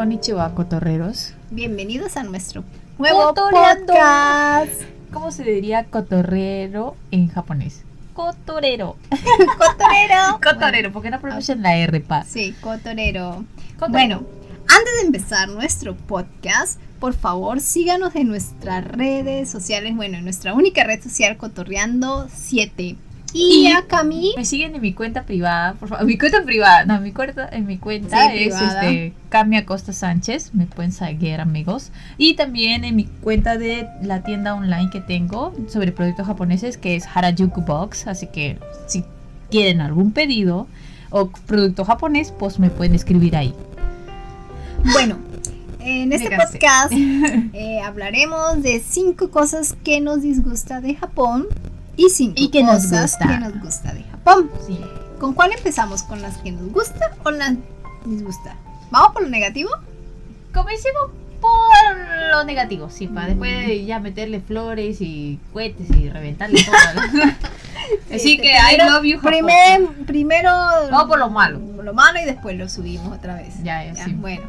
Konnichiwa, cotorreros. Bienvenidos a nuestro nuevo Cotoreando. podcast. ¿Cómo se diría cotorrero en japonés? Cotorero. Cotorero. Cotorero, ¿por qué no pronuncian la R, pa? Sí, cotorero. Cotorero. Bueno, antes de empezar nuestro podcast, por favor síganos en nuestras redes sociales. Bueno, en nuestra única red social, Cotorreando 7. Y, Y- a Cami. Me siguen en mi cuenta privada, por favor. Mi cuenta privada, no, mi cuenta, en mi cuenta Sí, es privada. este Camia Costa Sánchez, me pueden seguir amigos. Y también en mi cuenta de la tienda online que tengo sobre productos japoneses, que es Harajuku Box. Así que si quieren algún pedido o producto japonés, pues me pueden escribir ahí. Bueno, en este podcast eh, hablaremos de cinco cosas que nos disgusta de Japón y cinco Y que nos gusta. que nos gusta de Japón. Sí. ¿Con cuál empezamos? ¿Con las que nos gusta o las disgusta? ¿Vamos por lo negativo? Comencemos por lo negativo, sí, para después de ya meterle flores y cohetes y reventarle todo. Así Este, que I primero- love you, Japón. Primer, primero. Vamos por lo malo. Lo malo y después lo subimos otra vez. Ya, ya, sí. Bueno.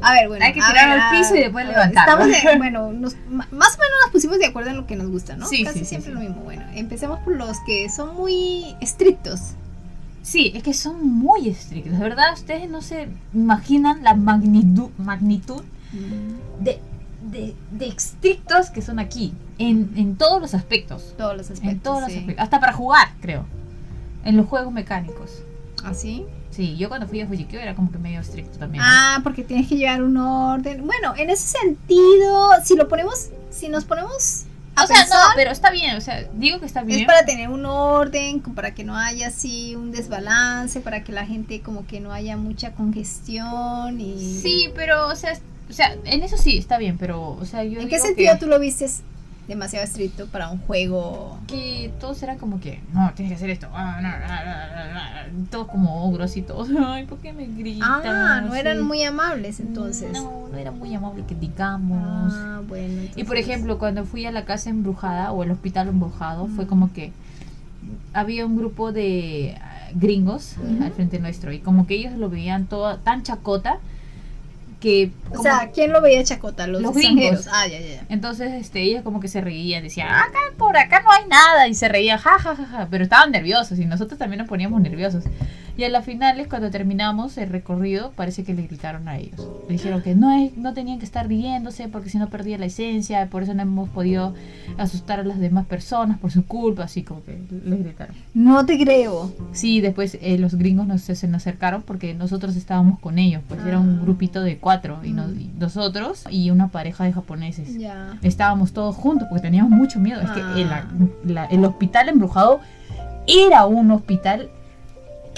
A ver, bueno. Hay que ver, al piso y después de- bueno, nos- más o menos nos pusimos de acuerdo en lo que nos gusta, ¿no? Sí, Casi sí, siempre sí. lo mismo. Bueno, empecemos por los que son muy estrictos. Sí, es que son muy estrictos, de verdad, ustedes no se imaginan la magnitud, magnitud de, de, de estrictos que son aquí, en, en todos los aspectos, Todos los aspectos. en todos los aspectos, hasta para jugar, creo, en los juegos mecánicos. ¿Así? Sí, yo cuando fui a Fujikyo era como que medio estricto también. ¿no? Ah, porque tienes que llevar un orden. Bueno, en ese sentido, si lo ponemos, si nos ponemos a o sea, pensar, no, pero está bien, o sea, digo que está bien. es para tener un orden, para que no haya así un desbalance, para que la gente como que no haya mucha congestión y... Sí, pero, o sea, o sea, en eso sí está bien, pero, o sea, yo ¿En qué sentido que- tú lo vistes demasiado estricto para un juego? que todos eran como que, no, tienes que hacer esto. ah, no, no, no, no, no", Todos como ogros y todos. Ay, ¿por qué me gritan? Ah, no eran Sí. muy amables entonces. No, no era muy amable que digamos. Ah, bueno. y por ejemplo, cuando fui a la casa embrujada o el hospital embrujado, fue como que había un grupo de ah, gringos al frente nuestro y como que ellos lo veían todo tan chacota que... O sea, ¿quién lo veía chacota? Los, Los gringos. Ah, ya, ya. Entonces, este, ellos como que se reían, decían, acá por acá no hay nada, y se reían, ja, ja, ja, ja, pero estaban nerviosos y nosotros también nos poníamos nerviosos. Y a las finales, cuando terminamos el recorrido, parece que le gritaron a ellos. Le dijeron que no, es- no tenían que estar riéndose porque si no perdía la esencia, por eso no hemos podido asustar a las demás personas por su culpa, así como que les gritaron. No te creo. Sí, después eh, los gringos nos, se nos acercaron porque nosotros estábamos con ellos, pues era un Ah. grupito de cuatro, y, nos- Mm. y nosotros y una pareja de japoneses estábamos todos juntos porque teníamos mucho miedo. Es que Ah. el, la- el hospital embrujado era un hospital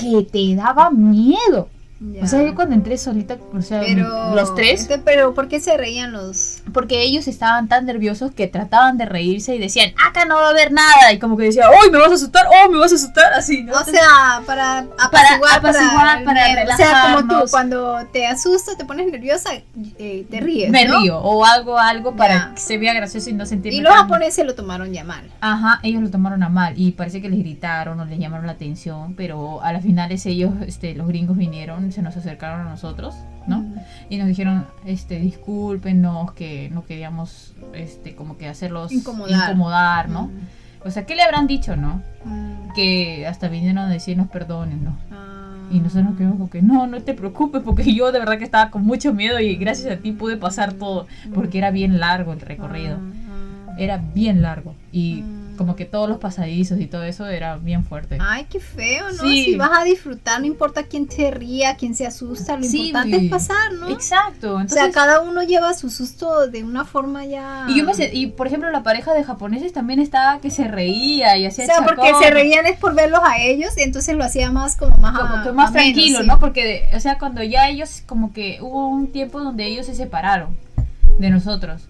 que te daba miedo. Ya. O sea, yo cuando entré solita, o sea, Pero, los tres, pero ¿por qué se reían los...? porque ellos estaban tan nerviosos que trataban de reírse y decían, acá no va a haber nada. Y como que decían, ¡Uy, me vas a asustar! ¡Oh, me vas a asustar! Así, ¿no? O sea, para apaciguar, apaciguar, el para miedo. O sea, como tú, relajarnos. cuando te asustas, te pones nerviosa, eh, te ríes, me ¿no? río. O algo, algo para Ya. que se vea gracioso y no sentirme Y los japoneses lo tomaron ya mal. Ajá, ellos lo tomaron a mal y parece que les gritaron o les llamaron la atención, pero a las finales ellos, este, los gringos vinieron, se nos acercaron a nosotros, ¿no? Mm. Y nos dijeron, este, discúlpenos que no queríamos, este, como que hacerlos Incomodar. incomodar, ¿no? Mm. O sea, ¿qué le habrán dicho, no? Mm. Que hasta vinieron a decirnos perdonen, ¿no? Ah. Y nosotros nos quedamos como que, no, no te preocupes, porque yo de verdad que estaba con mucho miedo y gracias a ti pude pasar todo, porque era bien largo el recorrido. Ah, ah. Era bien largo y. como que todos los pasadizos y todo eso era bien fuerte. Ay, qué feo, ¿no? Sí. Si vas a disfrutar, no importa quién te ría, quién se asusta, lo Sí, importante sí. es pasar, ¿no? Exacto. O sea, cada uno lleva su susto de una forma ya. y yo me se- y por ejemplo la pareja de japoneses también estaba que se reía y O hacía sea, porque se reían es por verlos a ellos y entonces lo hacía más como más, como que más tranquilo. ¿no? Porque o sea, cuando ya ellos como que hubo un tiempo donde ellos se separaron de nosotros.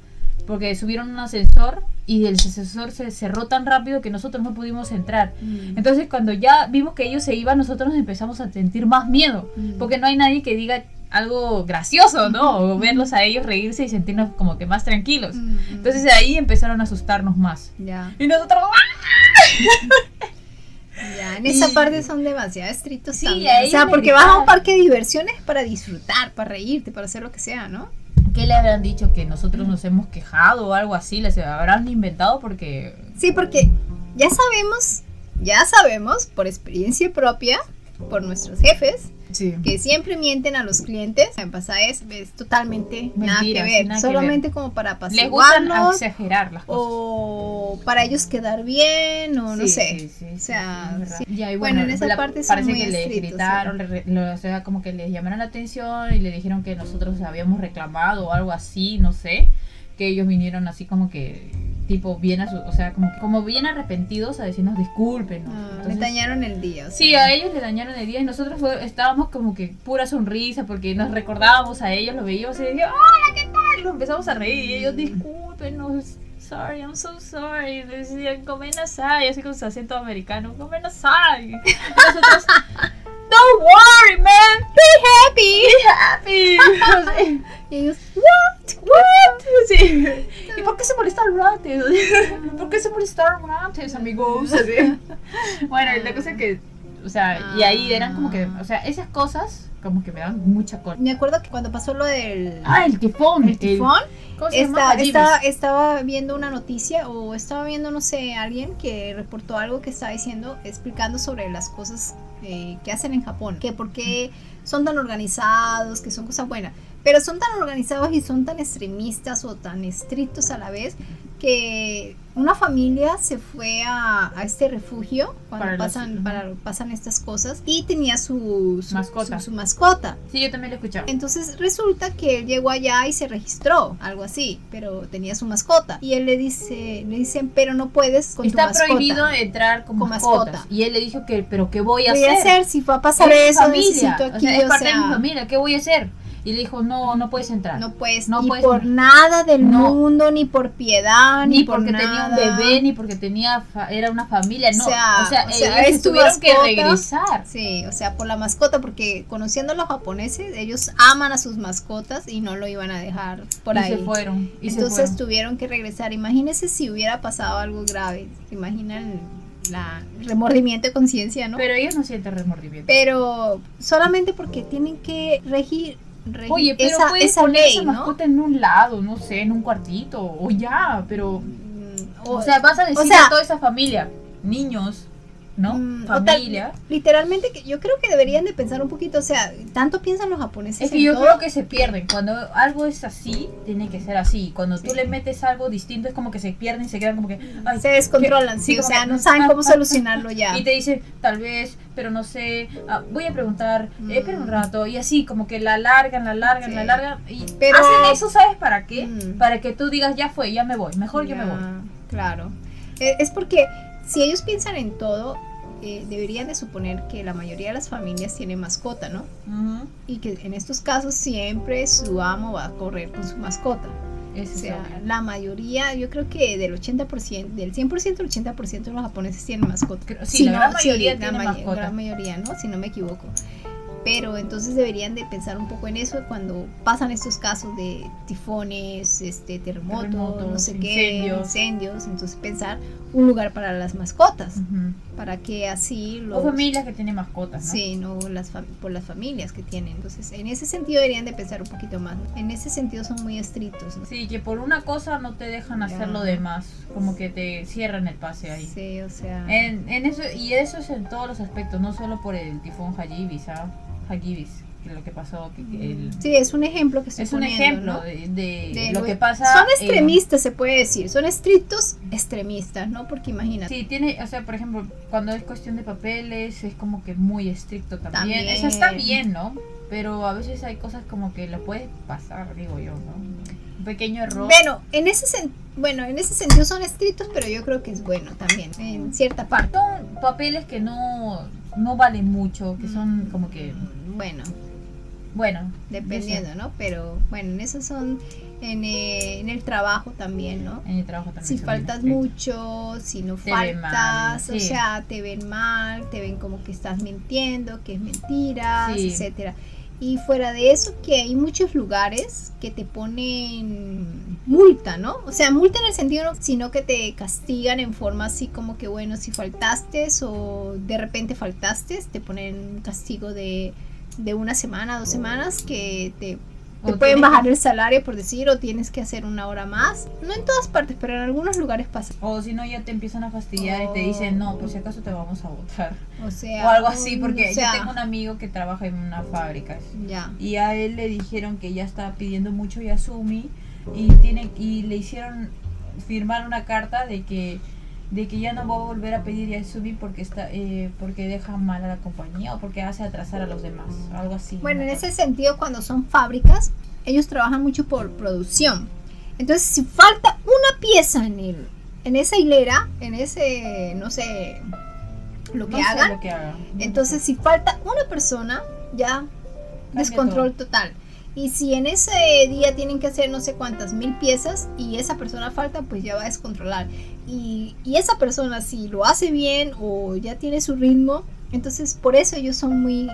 Porque subieron un ascensor y el ascensor se cerró tan rápido que nosotros no pudimos entrar. Mm. Entonces cuando ya vimos que ellos se iban, nosotros nos empezamos a sentir más miedo. Mm. Porque no hay nadie que diga algo gracioso, ¿no? O verlos a ellos reírse y sentirnos como que más tranquilos. Mm. Entonces de ahí empezaron a asustarnos más. Ya, Y nosotros, ¡ah! Ya, en esa Y- parte son demasiado estrictos Sí, también. O sea, porque vas a un parque de diversiones para disfrutar, para reírte, para hacer lo que sea, ¿no? ¿Qué le habrán dicho? Que nosotros nos hemos quejado o algo así. Les habrán inventado porque. Sí, porque ya sabemos, ya sabemos por experiencia propia, por nuestros jefes, Sí. que siempre mienten a los clientes. En pasada es, es totalmente nada que ver, nada que solamente como para Les gustan apaciguarlos exagerar las cosas. o para ellos quedar bien o no Sí, sé. sí, o sea, y Bueno, bueno, en esa la- parte parece muy que le estrictos, gritaron, le lo- o sea, como que les llamaron la atención y le dijeron que nosotros habíamos reclamado o algo así, no sé, que ellos vinieron así como que tipo bien a su, o sea, como como bien arrepentidos a decirnos disculpen. Ah, le dañaron el día. o Sí, a ellos le dañaron el día y nosotros fue- estábamos como que pura sonrisa porque nos recordábamos a ellos, lo veíamos y decíamos, hola, ¿qué tal? Y nos empezamos a reír y ellos, discúlpenos, sorry, I'm so sorry. Decían, come nasai, así con su acento americano, come nasai. Y nosotros, don't worry, man, Be happy. be happy. Y ellos, What? What? Sí. ¿Y por qué se molestaron antes? ¿Por qué se molestaron antes, amigos? Así. Bueno, la cosa es que, o sea, y ahí eran como que, o sea, esas cosas como que me dan mucha cola. me acuerdo que cuando pasó lo del Ah, el tifón. el tifón, Hajibis. estaba, estaba viendo una noticia o estaba viendo, no sé, alguien que reportó algo que estaba diciendo, explicando sobre las cosas eh, que hacen en Japón, que por qué son tan organizados, que son cosas buenas, pero son tan organizados y son tan extremistas o tan estrictos a la vez que una familia se fue a, a este refugio cuando Para los- pasan, ujú. para, pasan estas cosas y tenía su, su- Mascota. su- su mascota. Sí, yo también lo he escuchado. Entonces resulta que él llegó allá y se registró, algo así, pero tenía su mascota. Y él le dice, le dicen, pero no puedes con tu Está mascota. prohibido entrar con, Con mascotas. mascota. Y él le dijo que, pero ¿qué voy a ¿Qué voy a hacer? hacer si va a pasar Es mi eso? familia, Necesito o aquí, sea, es o parte de mi sea, familia, ¿qué voy a hacer? Y le dijo, no, no puedes entrar. No puedes, No ni puedes por entrar. nada del No. mundo, ni por piedad, ni, ni por porque nada. tenía un bebé, ni porque tenía fa- era una familia, no. O sea, o sea, o sea, ellos tuvieron que regresar. Sí, o sea, por la mascota, porque conociendo a los japoneses, ellos aman a sus mascotas y no lo iban a dejar por y ahí. se fueron. Y se Entonces fueron. tuvieron que regresar. Imagínense si hubiera pasado algo grave. ¿Se imaginan la el remordimiento de conciencia, no? Pero ellos no sienten remordimiento. Pero solamente porque tienen que regir Oye, pero esa, puedes esa poner ley, esa ¿no? mascota en un lado, no sé, en un cuartito, o ya, pero... Mm, O, sea, vas a decir sea- a toda esa familia, niños, ¿no? Mm, tal- familia. literalmente que yo creo que deberían de pensar un poquito, o sea, tanto piensan los japoneses Es que en yo todo. creo que se pierden. Cuando algo es así, tiene que ser así. Cuando tú le metes algo distinto, es como que se pierden y se quedan como que. ay, se descontrolan, que- sí, o sea, que- no saben ah, cómo ah, solucionarlo ya. Y te dicen, tal vez, pero no sé, ah, voy a preguntar, Mm. eh, espera un rato. Y así, como que la largan, la largan, Sí. la largan. Y Pero- hacen eso, ¿sabes para qué? Mm. Para que tú digas, ya fue, ya me voy. Mejor yo me voy. Ya, Claro. Eh, Es porque si ellos piensan en todo, eh, deberían de suponer que la mayoría de las familias tienen mascota, ¿no? Y que en estos casos siempre su amo va a correr con su mascota. Eso O sea, la mayoría, yo creo que del 80%, del 100% al 80% de los japoneses tienen mascota. Creo- sí, Si la no, gran mayoría la tiene may- mascota. gran mayoría, ¿no? Si no me equivoco. Pero entonces deberían de pensar un poco en eso cuando pasan estos casos de tifones, este, terremotos, Terremotos, no sé qué, incendios. Entonces pensar un lugar para las mascotas. Para que así los... O familias que tienen mascotas, ¿no? Sí, no las por las familias que tienen. Entonces, en ese sentido deberían de pensar un poquito más. En ese sentido son muy estrictos. ¿no? Sí, que por una cosa no te dejan hacer lo demás, como que te cierran el pase ahí. Sí, o sea... En, en eso y eso es en todos los aspectos, no solo por el tifón Hagibis, ¿ah? Hagibis, que lo que pasó, que, que el- Sí, es un ejemplo que estoy es un poniendo, ejemplo ¿no? de, de De lo que pasa. Son extremistas, se puede decir. Son estrictos extremistas, ¿no? Porque imagínate. Sí, tiene, o sea, por ejemplo, cuando es cuestión de papeles es como que muy estricto también. También. Eso está bien, ¿no? Pero a veces hay cosas como que lo puedes pasar, digo yo, ¿no? Un pequeño error. Bueno, en ese sen- bueno, en ese sentido son estrictos, pero yo creo que es bueno también, en cierta parte. Son papeles que no, no valen mucho, que son como que, Bueno, bueno. dependiendo, ¿no? Pero bueno, en eso son en, eh, en el trabajo también, ¿no? En el trabajo también. Si faltas mucho, si no Te mal, faltas, o sí. sea, te ven mal, te ven como que estás mintiendo, que es mentiras, Sí. etcétera. Y fuera de eso, que hay muchos lugares que te ponen multa, ¿no? O sea, multa en el sentido, no, sino que te castigan en forma así como que, bueno, si faltaste o de repente faltaste, te ponen un castigo de, de una semana, dos semanas, que te, te pueden bajar el salario por decir, o tienes que hacer una hora más. No en todas partes, pero en algunos lugares pasa. O si no, ya te empiezan a fastidiar y te dicen, no, por si acaso te vamos a votar. O sea, O algo así, un- porque o sea, yo tengo un amigo que trabaja en una fábrica. Ya. Y a él le dijeron que ya estaba pidiendo mucho Yasumi y tiene y le hicieron firmar una carta de que de que ya no va a volver a pedir Yasumi porque está eh, porque deja mal a la compañía o porque hace atrasar a los demás, algo así. Bueno, en ese sentido, cuando son fábricas, ellos trabajan mucho por producción. Entonces, si falta una pieza en el, en esa hilera, en ese, no sé, lo que No sé hagan, lo que hagan. entonces si falta una persona, ya descontrol total. Y si en ese día tienen que hacer no sé cuántas mil piezas y esa persona falta, pues ya va a descontrolar. Y, y esa persona si lo hace bien o ya tiene su ritmo, entonces por eso ellos son muy...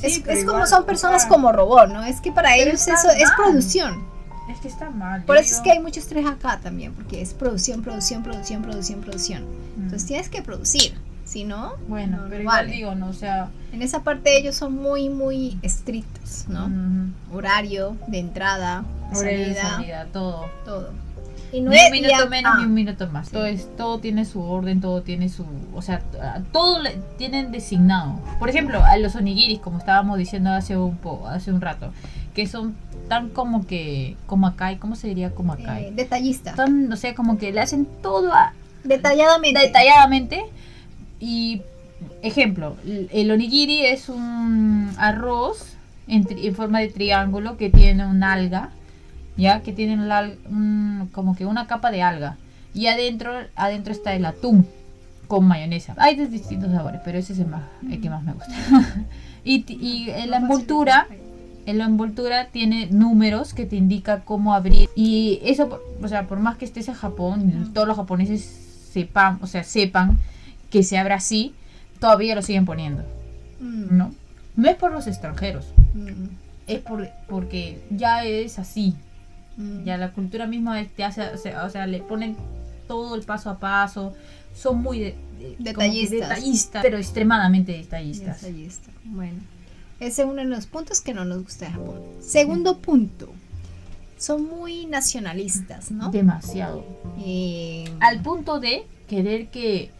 Sí, es es como igual, son o personas como robot, ¿no? Es que para Pero ellos eso es mal. producción. Es que está mal. Por eso es digo, que hay mucho estrés acá también, porque es producción, producción, producción, producción, producción. mm, Entonces tienes que producir, si no, bueno, no, no pero igual vale. digo, no, o sea, En esa parte ellos son muy, muy estrictos, ¿no? mm, Horario de entrada, horario de salida, salida, todo. todo. Y no Ni un minuto menos ni un minuto más. Todo, es, todo tiene su orden, todo tiene su... O sea, todo le tienen designado. Por ejemplo, a los onigiris, como estábamos diciendo hace un, po, hace un rato, que son tan como que... Como acá, ¿cómo se diría como acá? eh, detallista. Tan, o sea, como que le hacen todo a- Detalladamente. detalladamente. Y, ejemplo, el onigiri es un arroz en, tri- en forma de triángulo que tiene un alga, ya que tiene un al- un- como que una capa de alga. Y adentro, adentro está el atún con mayonesa. Hay de distintos sabores, pero ese es el, más, el que más me gusta. y, y en la envoltura en la envoltura tiene números que te indica cómo abrir. Y eso por- o sea por más que estés en Japón todos los japoneses sepan o sea sepan que se abre así todavía lo siguen poniendo Mm, no no es por los extranjeros. Mm, es por porque ya es así mm. ya la cultura misma te hace o sea, o sea, le ponen todo el paso a paso son muy de- de- Detallistas. detallistas pero extremadamente detallistas Detallista. Bueno, ese es uno de los puntos que no nos gusta de Japón. Segundo punto, son muy nacionalistas, ¿no? demasiado Eh, al punto de querer que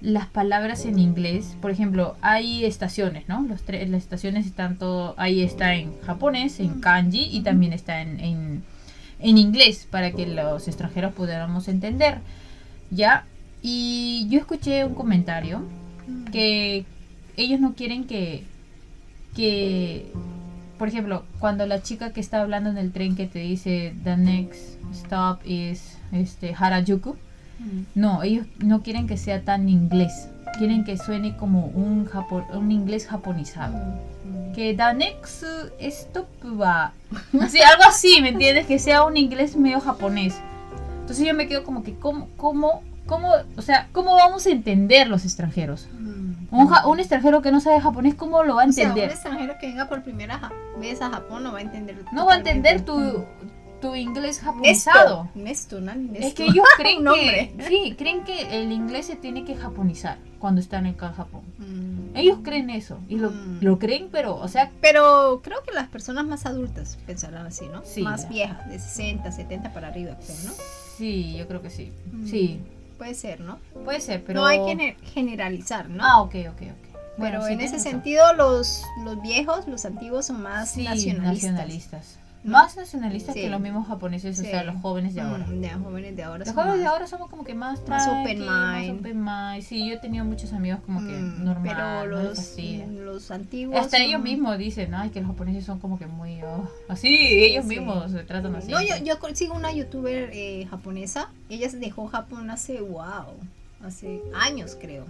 las palabras en inglés, por ejemplo, hay estaciones, ¿no? Los tres, las estaciones están todo, ahí está en japonés, en kanji y también está en, en, en inglés para que los extranjeros pudiéramos entender, ¿ya? Y yo escuché un comentario que ellos no quieren que, que, por ejemplo, cuando la chica que está hablando en el tren que te dice the next stop is este Harajuku, mm, no, ellos no quieren que sea tan inglés, quieren que suene como un un inglés japonizado. mm, Que the next stop va, así algo así, ¿me entiendes? Que sea un inglés medio japonés. Entonces yo me quedo como que cómo cómo cómo, o sea, cómo vamos a entender los extranjeros? mm. Un, ja- un extranjero que no sabe japonés, ¿cómo lo va a O sea, un entender? extranjero que venga por primera vez a Japón no va a entender. No va a entender tu, tu inglés Nesto. japonizado. Nesto, ¿no? Nesto. Es que ellos creen que, sí, creen que el inglés se tiene que japonizar cuando están en Japón. Mm. Ellos creen eso y lo, Mm. lo creen, pero, o sea, Pero creo que las personas más adultas pensarán así, ¿no? Sí, más viejas, de 60, 70 para arriba, creo, ¿no? sí, yo creo que sí. Mm. Sí, Puede ser, ¿no? puede ser, pero... No hay que gener- generalizar, ¿no? Ah, ok, ok, ok. Pero sí, en ese razón. sentido los, los viejos, los antiguos son más Sí, nacionalistas. nacionalistas. Más nacionalistas Sí. que los mismos japoneses, o sea, los jóvenes de ahora. Mm, ya, jóvenes de ahora Los jóvenes de más- ahora somos como que más más open más mind. open mind. Sí, yo he tenido muchos amigos como que Mm, normal, Pero los, los antiguos Hasta son- ellos mismos dicen, ay, que los japoneses son como que muy... oh, así, ellos mismos se tratan así. No, yo, yo sigo una youtuber eh, japonesa. Ella se dejó Japón hace, wow, hace años creo.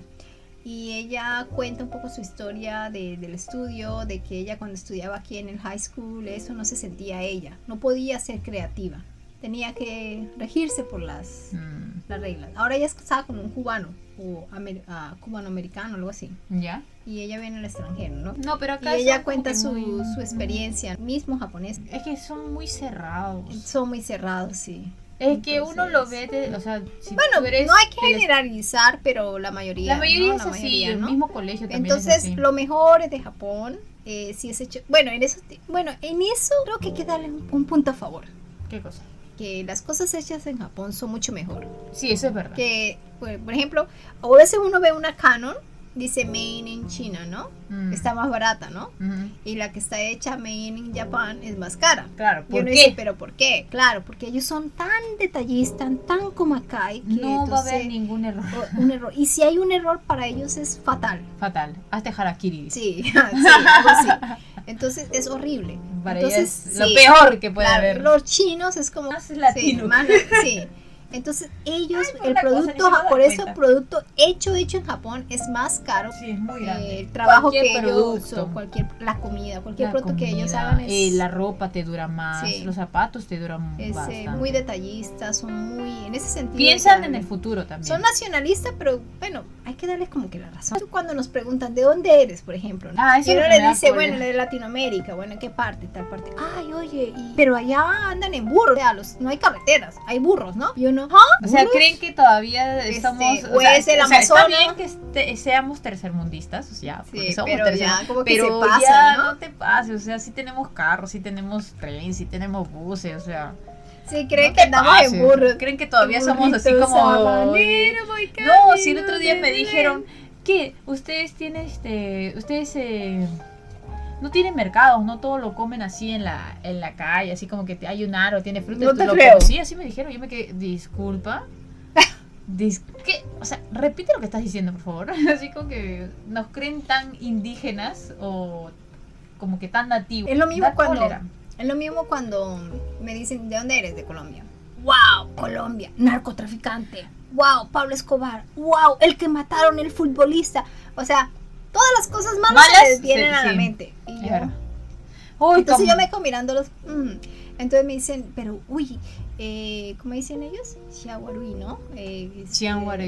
Y ella cuenta un poco su historia de- del estudio, de que ella cuando estudiaba aquí en el high school, eso no se sentía ella. No podía ser creativa. Tenía que regirse por las, Mm, las reglas. Ahora ella es casada con un cubano. o ah, cubanoamericano, algo así. ¿Ya? Y ella viene al extranjero, ¿no? No, pero Y acá ella son cuenta su, muy- su experiencia, mismo japonés. Es que son muy cerrados. Son muy cerrados, sí. Es que uno lo ve, de- o sea, si Bueno, eres no hay que generalizar, pero la mayoría. La mayoría ¿no? es La así, mayoría, el mismo colegio también Entonces, es lo mejor es de Japón. Eh, si es hecho. Bueno, en eso, bueno, en eso creo que hay que darle un, un punto a favor. ¿Qué cosa? Que las cosas hechas en Japón son mucho mejor. Sí, eso es verdad. Que, por, por ejemplo, a veces uno ve una Canon, dice Made in China, ¿no? Mm. Está más barata, ¿no? Y la que está hecha Made in Japan es más cara. Claro, Y ¿por uno qué? dice, ¿pero por qué? Claro, porque ellos son tan detallistas, tan como acá, que no va a haber ningún error. un error. Y si hay un error para ellos es fatal. Fatal. Hazte harakiri. Sí, sí, algo así. Entonces es horrible. Para Entonces, es lo sí, peor que puede claro, haber. Los chinos es como Más latino. Sí, más- sí. Entonces ellos, Ay, el cosa, producto, dan por eso cuenta. el producto hecho hecho en Japón es más caro. Sí, es muy que grande. el trabajo Cualquier que ellos, producto. o cualquier la comida, cualquier La producto que ellos comida, hagan es, eh, la ropa te dura más, Sí. los zapatos te duran es, eh, muy detallista, son muy en ese sentido. Piensan en el futuro también. Son nacionalistas, pero bueno, hay que darles como que la razón. Cuando nos preguntan de dónde eres, por ejemplo. Ah, eso y uno le dice, bueno, de Latinoamérica, bueno, ¿en qué parte? Tal parte. Ay, oye, y- pero allá andan en burros, o sea, los, no hay carreteras, hay burros, ¿no? Y uno, ¿ah? O sea, creen que todavía Este, estamos. o es el o sea, está bien que este- seamos tercermundistas, o sea, porque somos pero tercer- ya como que pero se pasa, ya ¿no? no te pases, o sea, sí tenemos carros, sí tenemos tren, sí tenemos buses, o sea. Sí, creen no que andamos pases. en burros. Creen que todavía somos así como. No, si el otro día me dijeron que ustedes tienen este, ustedes eh, no tienen mercados, no todo lo comen así en la en la calle, así como que te- hay un aro, tiene fruta. No te lo creo. Sí, así me dijeron. Yo me quedé, disculpa. Dis- ¿Qué? O sea, repite lo que estás diciendo, por favor. Así como que nos creen tan indígenas o como que tan nativos. Es lo mismo cuando cólera. es lo mismo cuando me dicen, ¿de dónde eres? De Colombia. Wow, Colombia, narcotraficante. Wow, Pablo Escobar. Wow, el que mataron el futbolista. O sea, todas las cosas malas, Malas, se les vienen sí, a la sí. mente. Y yo, entonces yo me quedo mirándolos. mm. Entonces me dicen, pero uy, eh, ¿cómo dicen ellos? Chiaguarui, ¿no? Eh, este,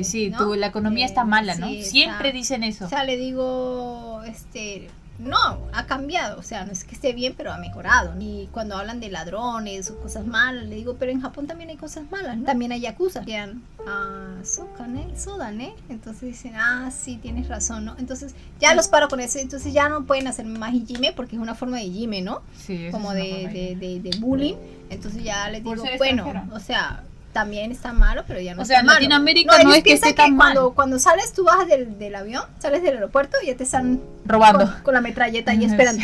sí, ¿no? tu- la economía Eh, está mala, ¿no? sí, Siempre está- dicen eso. O sea, le digo, este, no, ha cambiado. O sea, no es que esté bien, pero ha mejorado. Y cuando hablan de ladrones o cosas malas, le digo, pero en Japón también hay cosas malas, ¿no? También hay yakuza. Quedan, ah, sokan, ¿eh? Sodan, ¿eh? Entonces dicen, ah, sí, tienes razón, ¿no? Entonces ya los paro con eso. Entonces ya no pueden hacerme más hijime porque es una forma de hijime, ¿no? Sí, Como de, de, de, de bullying. Entonces ya les digo, bueno, o sea, también está malo, pero ya no O sea, está en malo. Latinoamérica ellos no es que esté tan cuando, mal. cuando sales, tú bajas del, del avión, sales del aeropuerto y ya te están Robando. con, con la metralleta y Sí. esperando.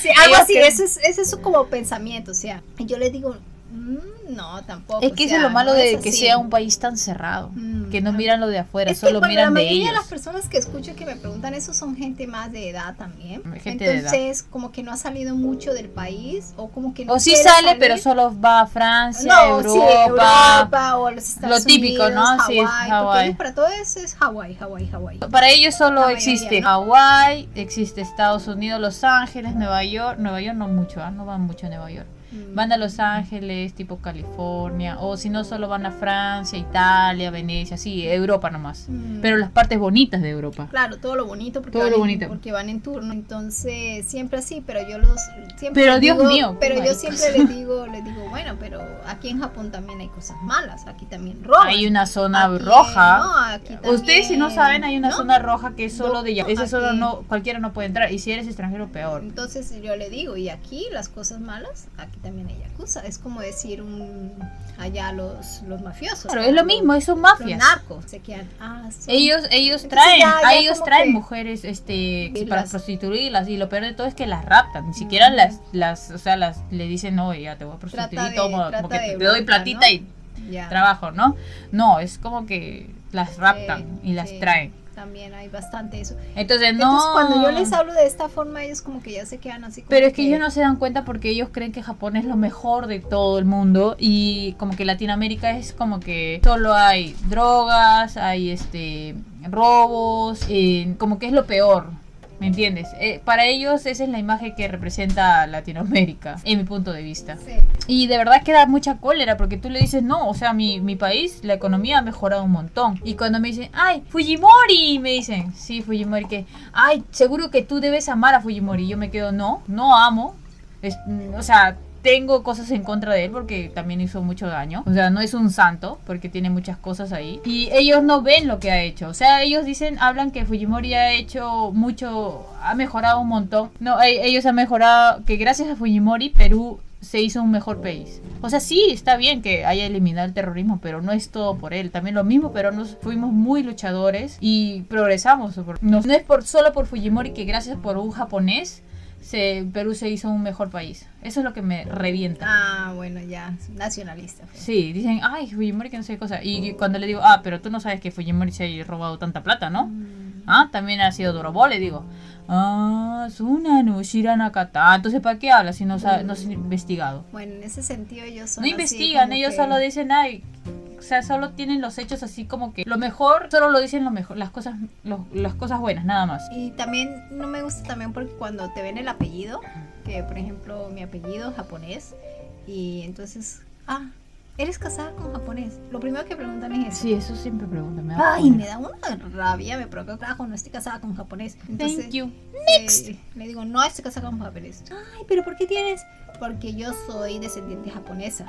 Sí, algo así, que- ese es, ese es como pensamiento, o sea, yo les digo, "Mm, no, tampoco. Es que o eso es lo malo no de que así". sea un país tan cerrado. Mm, Que no miran lo de afuera, Es que solo cuando miran la de mayoría de ellos. las personas que escucho que me preguntan eso son gente más de edad también. Gente de edad. Entonces, como que no ha salido mucho del país o como que no O sí sale, salir. pero solo va a Francia, no, Europa. sí, Europa o los Estados Lo típico, Unidos, ¿no? Sí, Hawái, porque Hawái. ellos para todo eso es Hawái, Hawái, Hawái. Para ellos solo mayoría, existe ¿no? Hawái, existe Estados Unidos, Los Ángeles, Nueva York. Nueva York no mucho, ¿ah? no van mucho a Nueva York. Mm. Van a Los Ángeles, tipo California, o si no, solo van a Francia, Italia, Venecia, sí, Europa nomás. Mm. Pero las partes bonitas de Europa. Claro, todo lo bonito porque, Todo lo en, bonito. porque van en turno. Entonces, siempre así, pero yo los siempre Pero les Dios digo- mío, pero yo siempre les digo, les digo, bueno, pero aquí en Japón también hay cosas malas, aquí también roban. Hay una zona Aquí, roja. no, aquí Ustedes si no también, saben, hay una ¿no? zona roja que es solo No, de no, Esa zona no, cualquiera no puede entrar. Y si eres extranjero, peor. Entonces yo le digo, y aquí las cosas malas, aquí también hay yakuza. Es como decir un allá los, los mafiosos. Claro, es lo mismo, son Los mafias. narcos se quedan. Ah, Ellos, ellos Entonces traen, ya- ellos como traen que- mujeres este para las- prostituirlas y lo peor de todo es que las raptan, ni siquiera Mm. las, las, o sea, las le dicen no, ya te voy a prostituir, de- trata como que te, te doy platita ¿no? y ya. trabajo, ¿no? No, es como que las raptan Sí, y las traen. También hay bastante eso. Entonces no. Entonces cuando yo les hablo de esta forma, ellos como que ya se quedan así como Pero es que ellos no se dan cuenta porque ellos creen que Japón es lo mejor de todo el mundo y como que Latinoamérica es como que solo hay drogas, hay este robos, eh, como que es lo peor. ¿Me entiendes? Eh, para ellos esa es la imagen que representa Latinoamérica, en mi punto de vista. Sí. Y de verdad que da mucha cólera porque tú le dices, no, o sea, mi, mi país, la economía ha mejorado un montón. Y cuando me dicen, ay, Fujimori, me dicen, sí, Fujimori, que, ay, seguro que tú debes amar a Fujimori. Y yo me quedo, no, no amo. Es- mm, o sea, tengo cosas en contra de él porque también hizo mucho daño. O sea, no es un santo porque tiene muchas cosas ahí. Y ellos no ven lo que ha hecho. O sea, ellos dicen, hablan que Fujimori ha hecho mucho, ha mejorado un montón. No, e- ellos han mejorado, que gracias a Fujimori Perú se hizo un mejor país. O sea, sí, está bien que haya eliminado el terrorismo, pero no es todo por él. También lo mismo, pero nos fuimos muy luchadores y progresamos. No, no es por solo por Fujimori que gracias por un japonés se, Perú se hizo un mejor país. Eso es lo que me revienta. Ah, bueno, ya, nacionalista. pues. Sí, dicen, ay, Fujimori que no sé qué cosa. Y cuando le digo, ah, pero tú no sabes que Fujimori se ha robado tanta plata, ¿no? Mm. Ah, también ha sido Dorobo, le digo. Ah, Suna no Shiranakata. Entonces, ¿para qué hablas si no, sa- no has investigado? Bueno, en ese sentido ellos son No así investigan, ellos que- solo dicen, ay, o sea, solo tienen los hechos así como que lo mejor, solo lo dicen lo mejor, las cosas, lo- las cosas buenas, nada más. Y también no me gusta también porque cuando te ven el apellido, que por ejemplo mi apellido es japonés, y entonces, ah, eres casada con japonés. Lo primero que preguntan es eso. Sí, eso siempre preguntan. Me Ay, me da una rabia, me provoca, carajo, no estoy casada con japonés. Entonces, Thank you. eh, le digo, no estoy casada con japonés. Ay, pero ¿por qué tienes? Porque yo soy descendiente japonesa.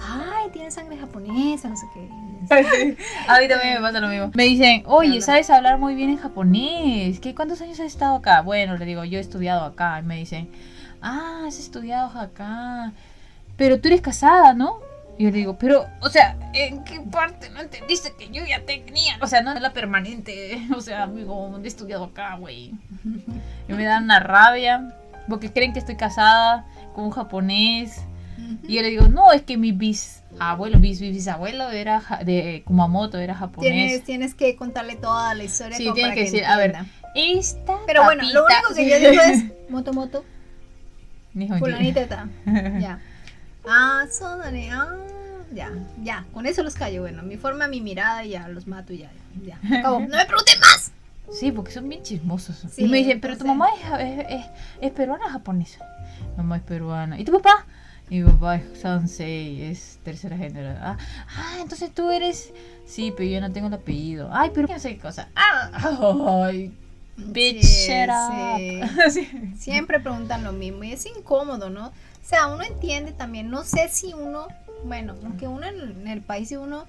Ay, tienes sangre japonesa, no sé qué. A mí también me pasa lo mismo. Me dicen, oye. ¿sabes hablar muy bien en japonés? ¿Qué, ¿Cuántos años has estado acá? Bueno, le digo, yo he estudiado acá. Y me dicen, ah, has estudiado acá. Pero tú eres casada, ¿no? Y yo le digo, pero, o sea, ¿en qué parte no entendiste que yo ya tenía? O sea, no es la permanente. O sea, amigo, he estudiado acá, güey. Y me dan una rabia. Porque creen que estoy casada con un japonés. Y yo le digo, no, es que mi bisabuelo, bis, bis- bisabuelo era de Kumamoto, era japonés. Tienes, tienes que contarle toda la historia. Sí, tienes para que decir, a ver. Esta Pero bueno, lo papita- único que yo digo es moto moto, fulanita está. Ya. Ah, sodane, ah, ya, ya. Con eso los callo. Bueno, mi forma, mi mirada, y ya los mato y ya. Ya. Acabó. No me pregunten más. Sí, porque son bien chismosos. Sí, y me dicen, pero tu mamá es, es, es- es peruana o japonesa. Mamá es peruana. ¿Y tu papá? Y mi papá es Sansei, es tercera generación. Ah, ah, entonces tú eres... Sí, pero yo no tengo el apellido. Ay, pero no sé qué cosa. Ah, ay, bitch, Sí, shut sí. Siempre preguntan lo mismo y es incómodo, ¿no? O sea, uno entiende también. No sé si uno, bueno, aunque uno en, el país de uno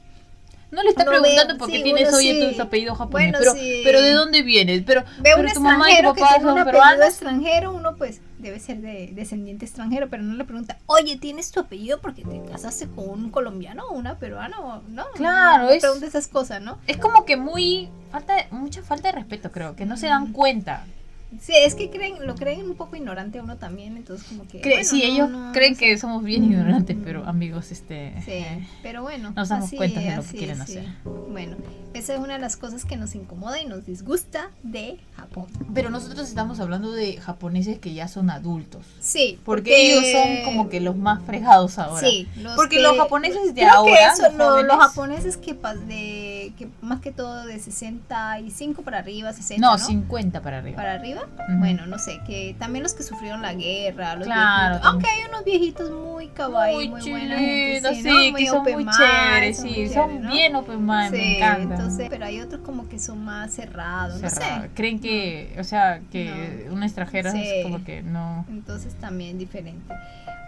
No le está Uno ve- preguntando por qué sí, tienes uno oye sí. tu, apellido japonés. Bueno, pero, sí. pero ¿de dónde vienes? Pero, ve pero un tu mamá y tu que papá tiene son peruanos. extranjero, uno pues debe ser de descendiente extranjero, pero no le pregunta, oye, ¿tienes tu apellido porque te casaste con un colombiano o una peruana? o No, Claro, no, no es- pregunta esas cosas, ¿no? Es como que muy... Falta mucha falta de respeto, creo. Que no se dan cuenta. Sí, es que creen, lo creen un poco ignorante a uno también, entonces como que... Cre- bueno, sí, no, ellos no, creen no que somos bien ignorantes, pero amigos, este... Sí, eh, pero bueno. nos damos así- cuenta de lo que así, quieren sí. hacer. Bueno, esa es una de las cosas que nos incomoda y nos disgusta de Japón. Pero nosotros estamos hablando de japoneses que ya son adultos. Sí, Porque, ellos son como que los más fregados ahora. Sí, los Porque que- los japoneses de creo ahora, que eso, los lo- los, jóvenes- japoneses que, pas- de, que más que todo de 65 para arriba, 60, No, ¿no? 50 para arriba. Para arriba, Ujú. bueno, no sé, que también los que sufrieron la guerra, los Claro, viejitos, aunque hay unos viejitos muy kawaii, muy, muy buena gente, sí, sí, ¿no? que son open muy mind, chéveres, son sí, muy son chéveres, ¿no? bien open mind, Sí, me encantan. entonces, pero hay otros como que son más cerrados, no Cerrado. sé. Creen que, o sea, que una extranjera Sí. es como que no. Entonces también diferente.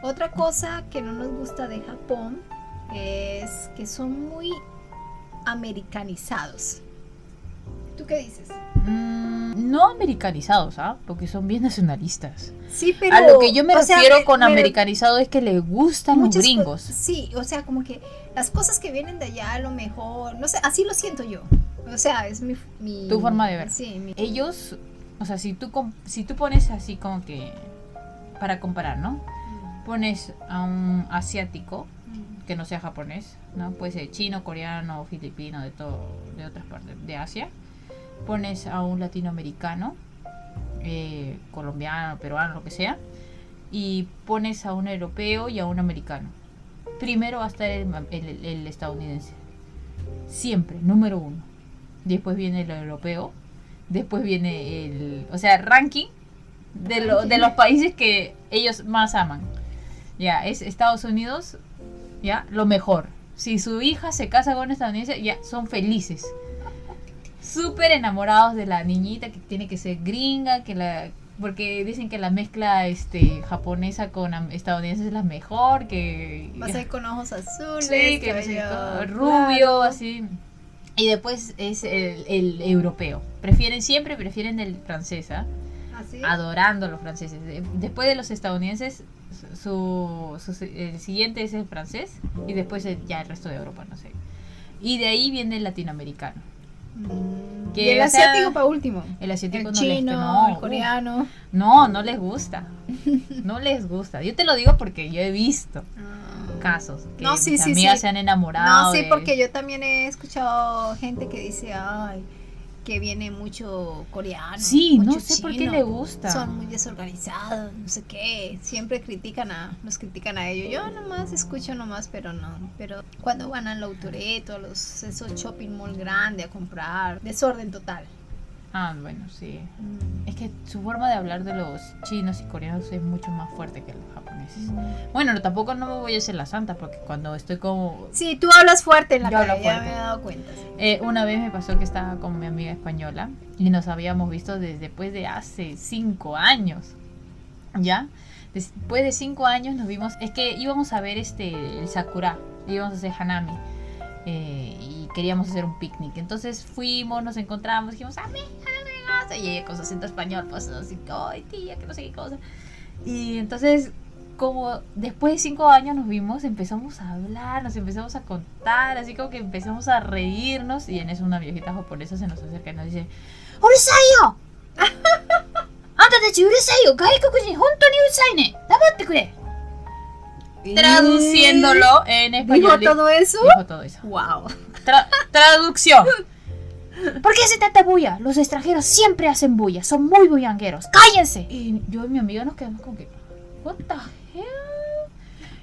Otra cosa que no nos gusta de Japón es que son muy americanizados. ¿Tú qué dices? Mm, no americanizados, ¿ah? Porque son bien nacionalistas. Sí, pero a lo que yo me sea, refiero con me- americanizado es que les gustan los gringos. Sí, o sea, como que las cosas que vienen de allá a lo mejor, no sé, así lo siento yo. O sea, es mi, mi Tu forma de ver. Sí, mi- Ellos, o sea, si tú, si tú pones así como que, para comparar, ¿no? Pones a un asiático que no sea japonés, ¿no? Puede ser chino, coreano, filipino, de todo, de otras partes de Asia. Pones a un latinoamericano, eh, colombiano, peruano, lo que sea, y pones a un europeo y a un americano. Primero va a estar el, el- el estadounidense. Siempre, número uno. Después viene el europeo, Después viene el, o sea, ranking de, lo- de los países que ellos más aman. Ya, es Estados Unidos, ya, lo mejor. Si su hija se casa con un estadounidense, ya, son felices. Súper enamorados de la niñita que tiene que ser gringa, que la porque dicen que la mezcla este japonesa con estadounidense es la mejor, que Va a ser con ojos azules, Sí, que cabello rubio, claro. así. Y después es el, el europeo. Prefieren siempre, prefieren el francés, ¿ah? Así. adorando a los franceses. De- Después de los estadounidenses, su, su- el siguiente es el francés y después el- ya el resto de Europa, no sé. Y de ahí viene el latinoamericano. Mm. Que, y el o sea, asiático para último. El asiático El no les chino, no, el coreano. no, no les gusta. No les gusta. Yo te lo digo porque yo he visto casos que No, sí, mis sí, amigas sí. se han enamorado. No, sí, de- porque yo también he escuchado gente que dice, ay, que viene mucho coreano. Sí, no mucho sé por qué le gusta. Son muy desorganizados, no sé qué. Siempre critican a, nos critican a ellos. Yo nomás escucho nomás, pero no. Pero cuando van al Autoreto, a los esos shopping mall grande a comprar, desorden total. Ah, bueno, sí. Mm. Es que su forma de hablar de los chinos y coreanos es mucho más fuerte que los japoneses. Bueno, no, tampoco no me voy a hacer la santa porque cuando estoy como... Sí, tú hablas fuerte en la Yo calle, ya me he dado cuenta. sí. Eh, una vez me pasó que estaba con mi amiga española y nos habíamos visto desde después de hace cinco años. ¿Ya? Después de cinco años nos vimos... Es que íbamos a ver este el Sakura, íbamos a hacer Hanami. eh, y queríamos hacer un picnic. Entonces fuimos, nos encontramos, dijimos, a mí, a mí, y ella con su acento español, pues así, ay tía, que no sé qué cosa. Y entonces, como después de cinco años nos vimos, empezamos a hablar, nos empezamos a contar, así como que empezamos a reírnos. Y en eso una viejita japonesa se nos acerca y nos dice, ¡Urusayo! Traduciéndolo en español. ¿Dijo todo eso? Dijo todo eso. Wow. Tra- traducción. ¿Por qué hace tanta bulla? Los extranjeros siempre hacen bulla, son muy bullangueros. ¡Cállense! Y yo y mi amiga nos quedamos como que, ¿What the hell?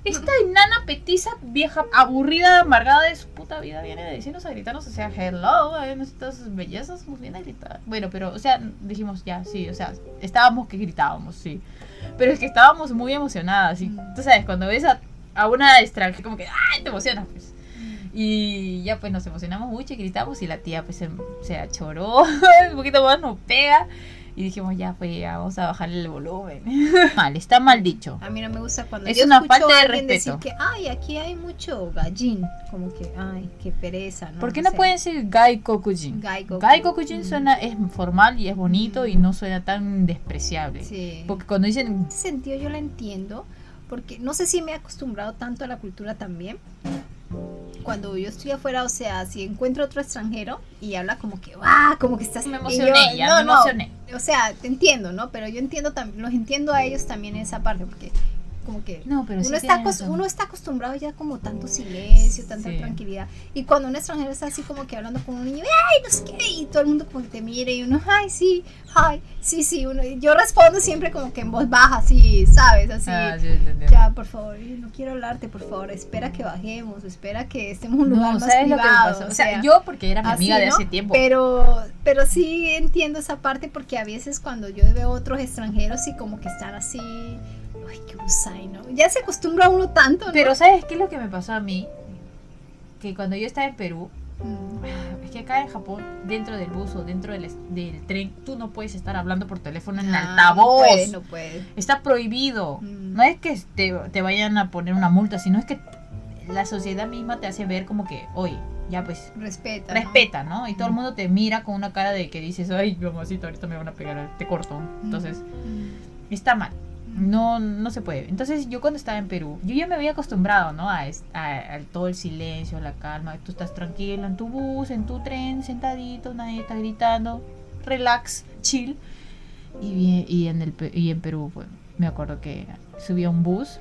Esta enana petiza, vieja, aburrida, amargada de su puta vida, viene a decirnos a gritarnos, o sea, hello, eh, estas bellezas nos viene a gritar. Bueno, pero, o sea, dijimos ya, sí, o sea, estábamos que gritábamos, sí. Pero es que estábamos muy emocionadas, y tú sabes, cuando ves a, a una extranjera, como que, ¡ay! Te emocionas, pues. Y ya pues nos emocionamos mucho y gritamos y la tía pues se, se achoró, un poquito más nos pega y dijimos ya pues ya vamos a bajarle el volumen. mal, está mal dicho. A mí no me gusta cuando Es yo una escucho falta a alguien respeto. decir que, ay, aquí hay mucho gallín. Como que, ay, qué pereza, ¿no? ¿Por qué No no pueden ser gaikokujin? Gaikoku. Gaikokujin Mm. suena, es formal y es bonito y no suena tan despreciable. Sí. Porque cuando dicen En ese sentido yo la entiendo, porque no sé si me he acostumbrado tanto a la cultura también. Cuando yo estoy afuera, o sea, si encuentro otro extranjero y habla como que, ¡ah! Como que estás... me emocioné, yo- ya no, me no, emocioné. o sea, te entiendo, ¿no? Pero yo entiendo también, los entiendo a ellos también en esa parte, porque como que No, pero sí uno, está, acos- razón. uno está acostumbrado ya como tanto silencio, tanta Sí. tranquilidad. Y cuando un extranjero está así como que hablando con un niño, ¡ay, no sé qué! Y todo el mundo como que te mira y uno, ¡ay, sí! ¡ay, sí, sí! Uno, yo respondo siempre como que en voz baja, así, ¿sabes? Así. Ah, sí. Ya, por favor, no quiero hablarte, por favor, espera que bajemos, espera que estemos en un lugar No, más ¿sabes lo que me privado. pasó? O sea, yo porque era mi así, amiga de ¿no? hace tiempo. Pero, pero sí entiendo esa parte porque a veces cuando yo veo otros extranjeros y como que están así, ay, qué usai, ¿no? Ya se acostumbra uno tanto, ¿no? Pero ¿sabes qué es lo que me pasó a mí? Que cuando yo estaba en Perú, Mm. es que acá en Japón, dentro del bus o dentro del, tren, tú no puedes estar hablando por teléfono en Ah, altavoz. No puede, no puede. Está prohibido. Mm. No es que te, te vayan a poner una multa, sino es que la sociedad misma te hace ver como que, oye, ya pues, Respeta. respeta, ¿no? Y todo el Mm. mundo te mira con una cara de que dices, ay, mamacita, ahorita me van a pegar, te corto. Entonces, Mm. está mal. No, no se puede. Entonces yo cuando estaba en Perú, yo ya me había acostumbrado, ¿no? A, a- a todo el silencio, la calma. Tú estás tranquilo en tu bus, en tu tren, sentadito, nadie está gritando, relax, chill. Y, bien- y, en, el, y en Perú, pues, me acuerdo que subí a un bus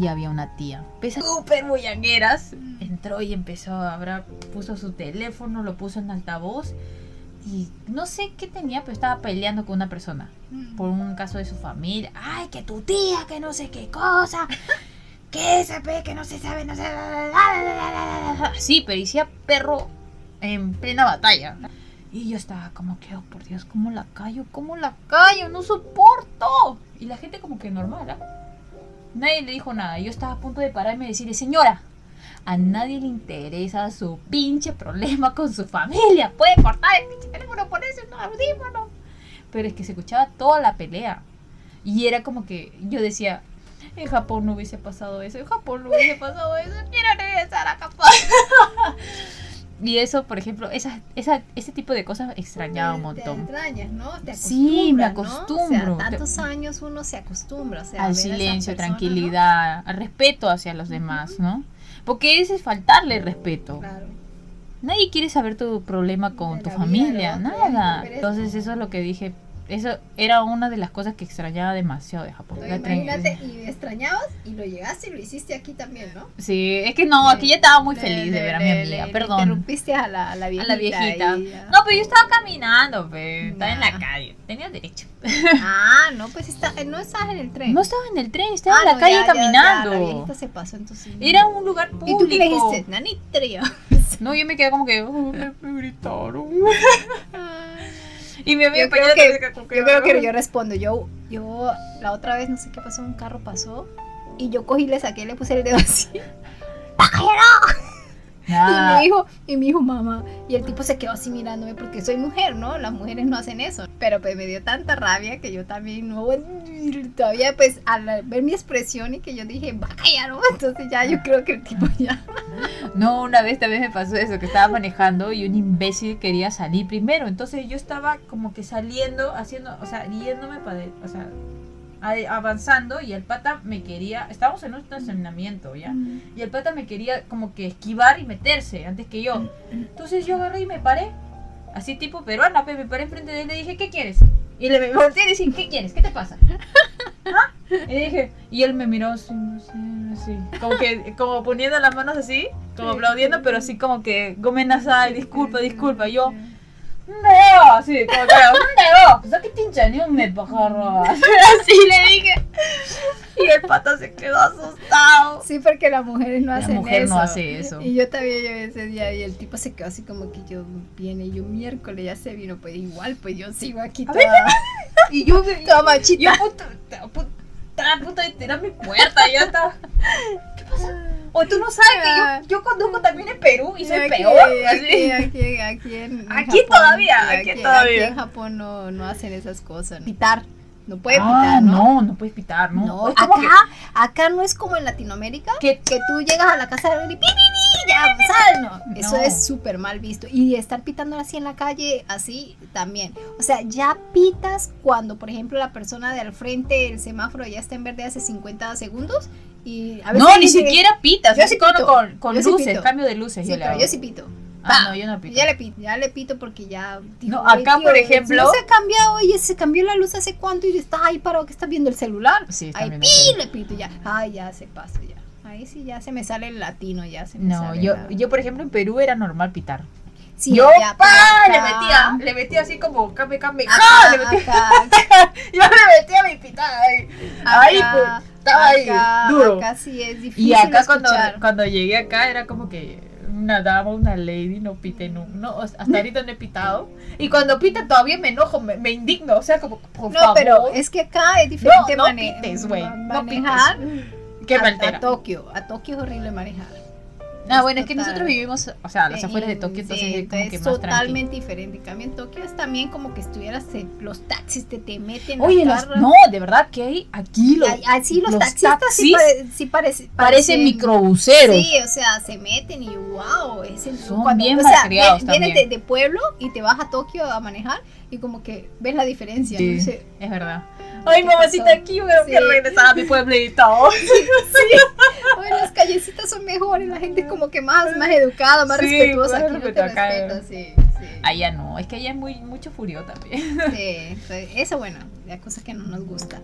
y había una tía. Pesa súper bullangueras. Entró y empezó a hablar, puso su teléfono, lo puso en altavoz. Y no sé qué tenía, pero estaba peleando con una persona Mm. por un caso de su familia. Ay, que tu tía, que no sé qué cosa. Que ese pe, que no se sabe, no sé. Sí, pero decía perro en plena batalla. Y yo estaba como que, oh por Dios, ¿cómo la callo? ¿Cómo la callo? No soporto. Y la gente como que normal, ¿ah? Nadie le dijo nada. Yo estaba a punto de pararme y decirle, señora, a nadie le interesa su pinche problema con su familia. Puede cortar el pinche teléfono, ponerse un audífono. Pero es que se escuchaba toda la pelea. Y era como que yo decía, en Japón no hubiese pasado eso, en Japón no hubiese pasado eso, quiero regresar a Japón. y eso, por ejemplo, esa, esa, ese tipo de cosas extrañaba un Te montón. extrañas, ¿no? Te Sí, me acostumbras, ¿no? acostumbro. O sea, tantos años uno se acostumbra, o sea, al silencio, persona, ¿no? tranquilidad, al respeto hacia los demás, ¿no? Porque ese es faltarle respeto. Claro. Nadie quiere saber tu problema con tu familia, vida, ¿no? nada. Entonces eso es lo que dije. Eso era una de las cosas que extrañaba demasiado de Japón. Tren- imagínate, y extrañabas y lo llegaste y lo hiciste aquí también, ¿no? Sí, es que no, aquí ya estaba muy feliz de ver a mi amiga, perdón. Interrumpiste a la, a la A viejita. la viejita. y. No, pero yo estaba caminando, pe. estaba en la calle, tenía derecho. Ah, no, pues está, no estás en el tren. No estaba en el tren, estaba Ah, en la no, calle ya, ya, ya, caminando. la viejita se pasó entonces. Era un lugar público. ¿Y tú qué le dijiste? Nanitrio. No, yo me quedé como que, "Oh, me me gritaron. Y mi amiga Yo creo que, como yo creo que yo respondo. Yo, yo la otra vez no sé qué pasó, un carro pasó y yo cogí, le saqué, le puse el dedo así. Y Nada. mi hijo, y mi hijo, mamá. Y el tipo se quedó así mirándome porque soy mujer, ¿no? Las mujeres no hacen eso. Pero pues me dio tanta rabia que yo también no. Todavía, pues, al ver mi expresión y que yo dije, va ¿no? Entonces ya yo creo que el tipo ya. No, una vez también me pasó eso, que estaba manejando y un imbécil quería salir primero. Entonces yo estaba como que saliendo, haciendo, o sea, yéndome para, o sea, avanzando y el pata me quería, estábamos en un estacionamiento, ¿ya? Y el pata me quería como que esquivar y meterse antes que yo. Entonces yo agarré y me paré, así tipo peruana, pe, me paré enfrente de él y le dije, ¿qué quieres? Y le volteé y dije, ¿qué quieres? ¿Qué te pasa? ¿Ah? Y dije, y él me miró así, así, como que, como poniendo las manos así, como aplaudiendo, pero así como que, gomenazai, disculpa, disculpa, yo, no, así, como que, no, pues aquí tincha ni un me pajarro. Así le dije. Y el pata se quedó asustado. Sí, porque las mujeres no La hacen mujer eso. no hace eso. Y yo también yo ese día y el tipo se quedó así como que yo viene, yo miércoles ya se vino, pues igual, pues yo sigo aquí toda, Y yo, toda machita. yo punto- estaba a punto de tirar mi puerta y ya estaba. ¿Qué pasa? O tú no sabes que yo, yo conduzco también en Perú y soy Aquí, peor. Aquí, aquí, aquí en, Aquí Japón, todavía, sí, aquí todavía. Aquí en Japón no, no hacen esas cosas. Pitar, no puede Ah, pitar, ¿no? no, no puedes pitar, no. No, Es como acá, acá no es como en Latinoamérica, que, que tú llegas a la casa de alguien y pi, pi, pi, ya, sal, no. Eso No. es súper mal visto. Y estar pitando así en la calle, así también. O sea, ya pitas cuando, por ejemplo, la persona de al frente, el semáforo ya está en verde hace 50 segundos. Y a veces no, ni siquiera pitas. Yo sí con, pito. con, con Yo sí luces, pito. cambio de luces. Sí, yo le hago. yo sí pito. Ah, no, yo no pito. Ya le pito, ya le pito porque ya. digo, No, acá, "Ay, por tío, ejemplo- No se ha cambiado, oye, se cambió la luz hace cuánto y estás ahí parado que estás viendo el celular. Sí, está Ahí pi, le pito ya. Ay, ya se pasa ya. Ahí sí ya se me sale el latino, ya se me No, sale yo, la- yo por ejemplo en Perú era normal pitar. Sí, yo ya, pa, le metía, le metía así como came came, Acá, le metía, yo le metía mi pitada ahí. Ahí acá, pues, estaba ahí, acá, duro. Acá sí es difícil. Y acá cuando, escuchar. cuando llegué acá era como que una dama, una lady, no pite, no, no, hasta ahorita no he pitado. Y cuando pita todavía me enojo, me, me indigno, o sea, como, por No, favor. pero es que acá es diferente no mane- pites, güey, ma- no manejar Qué a, maltera. a Tokio. A Tokio es horrible manejar. Ah, bueno, es que total. nosotros vivimos, o sea, a las afueras de Tokio, entonces sí, es como que es más tranquilo. totalmente diferente. En cambio, en Tokio es también como que estuvieras en los taxis, te, te meten Oye, los, no, de verdad que hay aquí los, Ay, ay, sí, los, los taxistas sí, taxis pare- sí parece- parecen microbuseros. Sí, o sea, se meten y wow, es el- Son bien o sea, malcriados vie- vienes de, de pueblo y te vas a Tokio a manejar y como que ves la diferencia. Sí, ¿no? sé. es verdad. Ay, ¿Qué mamacita, pasó? aquí veo que Sí. regresar a mi pueblito. Oye, las callecitas son mejores, la gente es como que más, más educada, más Sí, respetuosa. Aquí no te respeto acá. respeta, sí, sí. Allá no, es que allá es muy, mucho furio también. Sí, eso bueno, la cosa que no nos gusta.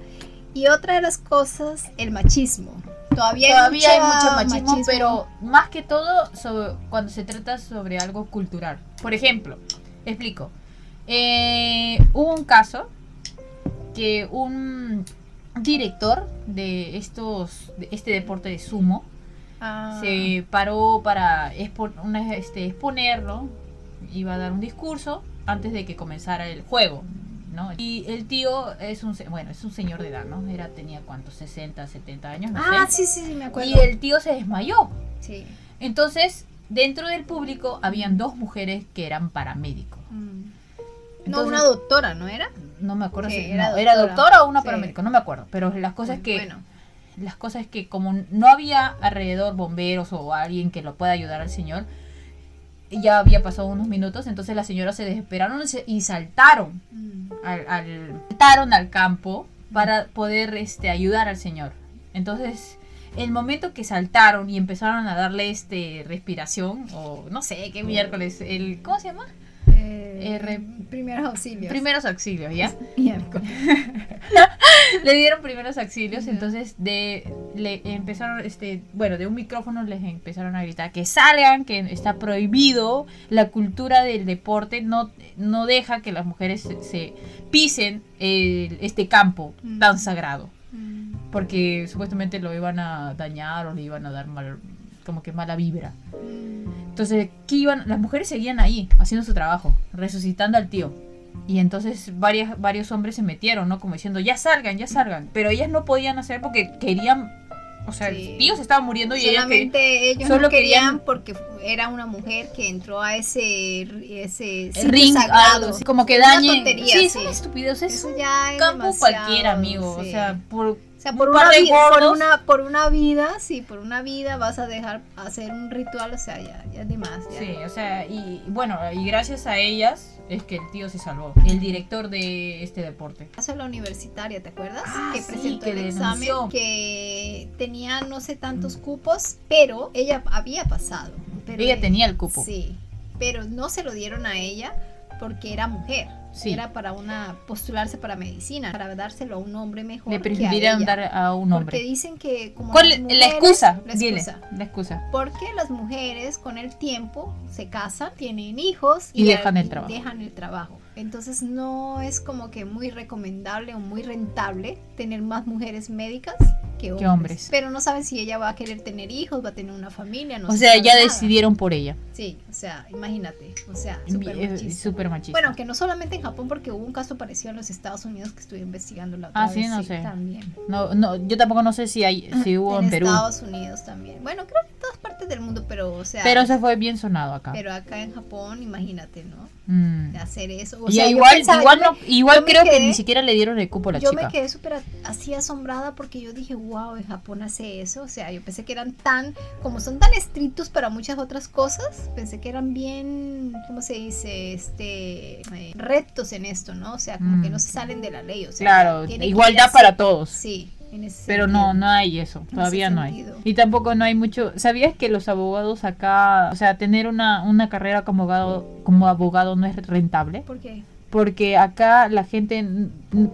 Y otra de las cosas, el machismo. Todavía, Todavía hay mucho machismo, pero más que todo sobre, cuando se trata sobre algo cultural. Por ejemplo, explico. Eh, hubo un caso que un director de estos de este deporte de sumo Ah, se paró para expo- una- este, exponerlo, iba a dar un discurso antes de que comenzara el juego. ¿no? Y el tío es un, bueno, es un señor de edad, ¿no? Era, tenía cuántos, 60, 70 años, no Ah, sé. sí, sí, sí, me acuerdo. Y el tío se desmayó. Sí. Entonces, dentro del público habían dos mujeres que eran paramédicos. Mm. No, una doctora, ¿no era? No me acuerdo Sí, si era no, era doctora. doctora o una Sí. paramédico, no me acuerdo. Pero las cosas es que Bueno, las cosas es que como no había alrededor bomberos o alguien que lo pueda ayudar al señor, ya había pasado unos minutos, entonces las señoras se desesperaron y saltaron mm, al, al- saltaron al campo para poder este ayudar al señor. Entonces, el momento que saltaron y empezaron a darle este respiración o no sé qué miércoles, el ¿cómo se llama? Eh, Eh, primeros auxilios. Primeros auxilios, ¿ya? Le dieron primeros auxilios, entonces de le empezaron este, bueno, de un micrófono les empezaron a gritar que salgan, que está prohibido, la cultura del deporte no no deja que las mujeres se, se pisen el- este campo tan Mm. sagrado, Mm, porque supuestamente lo iban a dañar o le iban a dar mal como que mala vibra. Entonces, ¿qué iban? Las mujeres seguían ahí, haciendo su trabajo, resucitando al tío. Y entonces varias, varios hombres se metieron, ¿no? Como diciendo, ya salgan, ya salgan. Pero ellas no podían hacer porque querían... O sea, Sí. el tío se estaba muriendo y ellas que... Solamente ellos solo no querían, querían- porque era una mujer que entró a ese, ese ring, sagrado. algo así, como que dañen... tontería, sí, sí. es una estupidez, es Eso un ya es campo cualquiera, amigo. O sí. sea, por... O sea, por un una, vida, por, una, por una vida, sí, por una vida vas a dejar hacer un ritual, o sea, ya, ya es de más. Ya. Sí, o sea, y bueno, y gracias a ellas es que el tío se salvó. El director de este deporte. de la universitaria, ¿te acuerdas? Ah, que sí, presentó que el denunció. examen, que tenía no sé tantos cupos, pero ella había pasado. Pero Ella eh, tenía el cupo. Sí, pero no se lo dieron a ella porque era mujer. Sí. Era para una postularse para medicina, para dárselo a un hombre mejor. Le prefirieron dar a un Porque hombre. dicen que como ¿Cuál las la mujeres- excusa? la Dile, excusa. la excusa. Porque las mujeres con el tiempo se casan, tienen hijos Y dejan el y trabajo. dejan el trabajo. Entonces no es como que muy recomendable o muy rentable tener más mujeres médicas que hombres. hombres. Pero no saben si ella va a querer tener hijos, va a tener una familia, no o se sea, ya nada. decidieron por ella. Sí, o sea, imagínate, o sea, súper machista. súper machista. Bueno, que no solamente en Japón, porque hubo un caso parecido en los Estados Unidos que estuve investigando la otra Ah, sí, vez, no sé. También. no, no, yo tampoco no sé si hay, si hubo en, en Perú. Estados Unidos también. Bueno, creo que en todas partes del mundo, pero, o sea, Pero se fue bien sonado acá. pero acá en Japón, imagínate, ¿no? Mm. De hacer eso. O Y sea, yo igual, pensaba- igual, yo no, igual yo creo que ni siquiera le dieron el cupo a la Yo chica. me quedé súper así asombrada porque yo dije, wow, en Japón hace eso. O sea, yo pensé que eran tan, como son tan estrictos para muchas otras cosas, pensé que eran bien, ¿cómo se dice? Este, eh, rectos en esto, ¿no? O sea, como Mm. que no se salen de la ley. O sea, Claro, igualdad para todos. Sí, Pero no, no hay eso, todavía no hay. Y tampoco no hay mucho. ¿Sabías que los abogados acá, o sea, tener una, una carrera como abogado, como abogado no es rentable? ¿Por qué? Porque acá la gente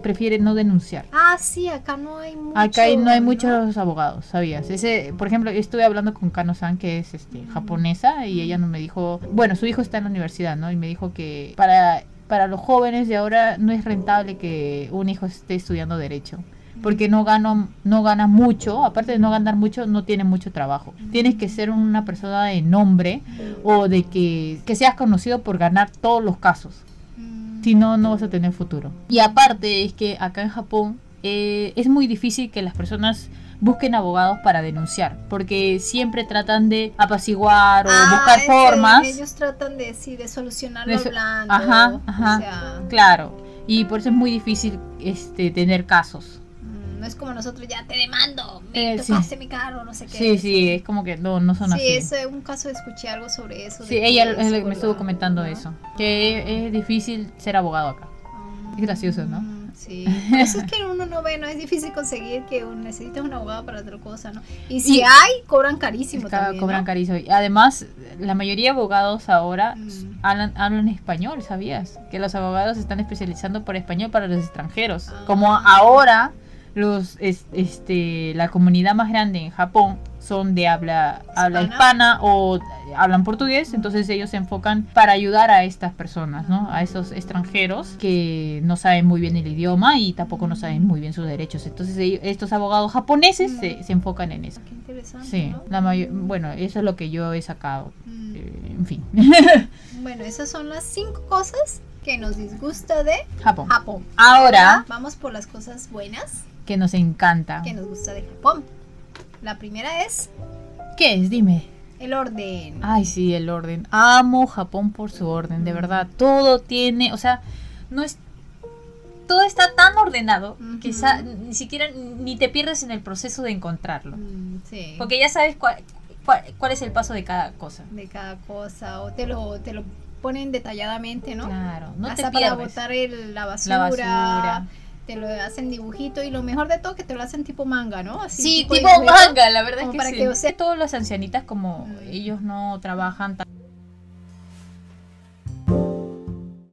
prefiere no denunciar. Ah, sí, acá no hay mucho. Acá no hay muchos abogados, ¿sabías? Ese, por ejemplo, yo estuve hablando con Kano-san, que es este, japonesa, y ella no me dijo, bueno, su hijo está en la universidad, ¿no? Y me dijo que para, para los jóvenes de ahora no es rentable que un hijo esté estudiando derecho. Porque no gana, no gana mucho, aparte de no ganar mucho, no tiene mucho trabajo. Tienes que ser una persona de nombre o de que, que seas conocido por ganar todos los casos. Mm, Si no, no vas a tener futuro. Y aparte es que acá en Japón eh, es muy difícil que las personas busquen abogados para denunciar, porque siempre tratan de apaciguar o Ah, buscar que formas. Ellos tratan de, sí, de solucionarlo De so- hablando. Ajá, ajá. O sea, Claro, y por eso es muy difícil este, tener casos. No es como nosotros, ya te demando, Eh, me sí. tocaste mi carro, no sé qué. Sí, sí, es como que no, no son Sí, así. es eh, un caso, escuché algo sobre eso. Sí, ella el es la que me estuvo comentando Ajá. eso, que es difícil ser abogado acá. Es gracioso, ¿no? Mm, Sí, por eso es que uno no ve, no es difícil conseguir que un, necesitas un abogado para otra cosa, ¿no? Y si Y- hay, cobran carísimo Ca- también, cobran ¿no? carísimo. Y Además, la mayoría de abogados ahora Mm. hablan, hablan español, ¿sabías? Que los abogados se están especializando por español para los extranjeros. Ah. Como ahora los es- este la comunidad más grande en Japón son de habla habla Hispana. hispana o hablan portugués, entonces ellos se enfocan para ayudar a estas personas, ¿no? A esos extranjeros que no saben muy bien el idioma y tampoco no saben muy bien sus derechos. Entonces ellos- estos abogados japoneses se, se enfocan en eso. Qué interesante, Sí, ¿no? la mayo- bueno, eso es lo que yo he sacado. Mm. Eh, en fin. Bueno, esas son las cinco cosas que nos disgusta de Japón. Japón. Ahora vamos por las cosas buenas que nos encanta. que nos gusta de Japón. La primera es ¿Qué es? Dime. el orden. Ay, sí, el orden. Amo Japón por su orden, de verdad. Todo tiene, o sea, no es todo está tan ordenado que sa- ni siquiera ni te pierdes en el proceso de encontrarlo. Mm, sí. Porque ya sabes cuál, cuál, cuál es el paso de cada cosa. de cada cosa o te lo te lo ponen detalladamente, ¿no? Claro, no Hasta te para pierdes. botar el- la basura, La basura. Te lo hacen dibujito y lo mejor de todo que te lo hacen tipo manga, ¿no? Así, Sí, tipo manga, la verdad como es que para sí. que, o sea- Todas las ancianitas, como ellos no trabajan, ta-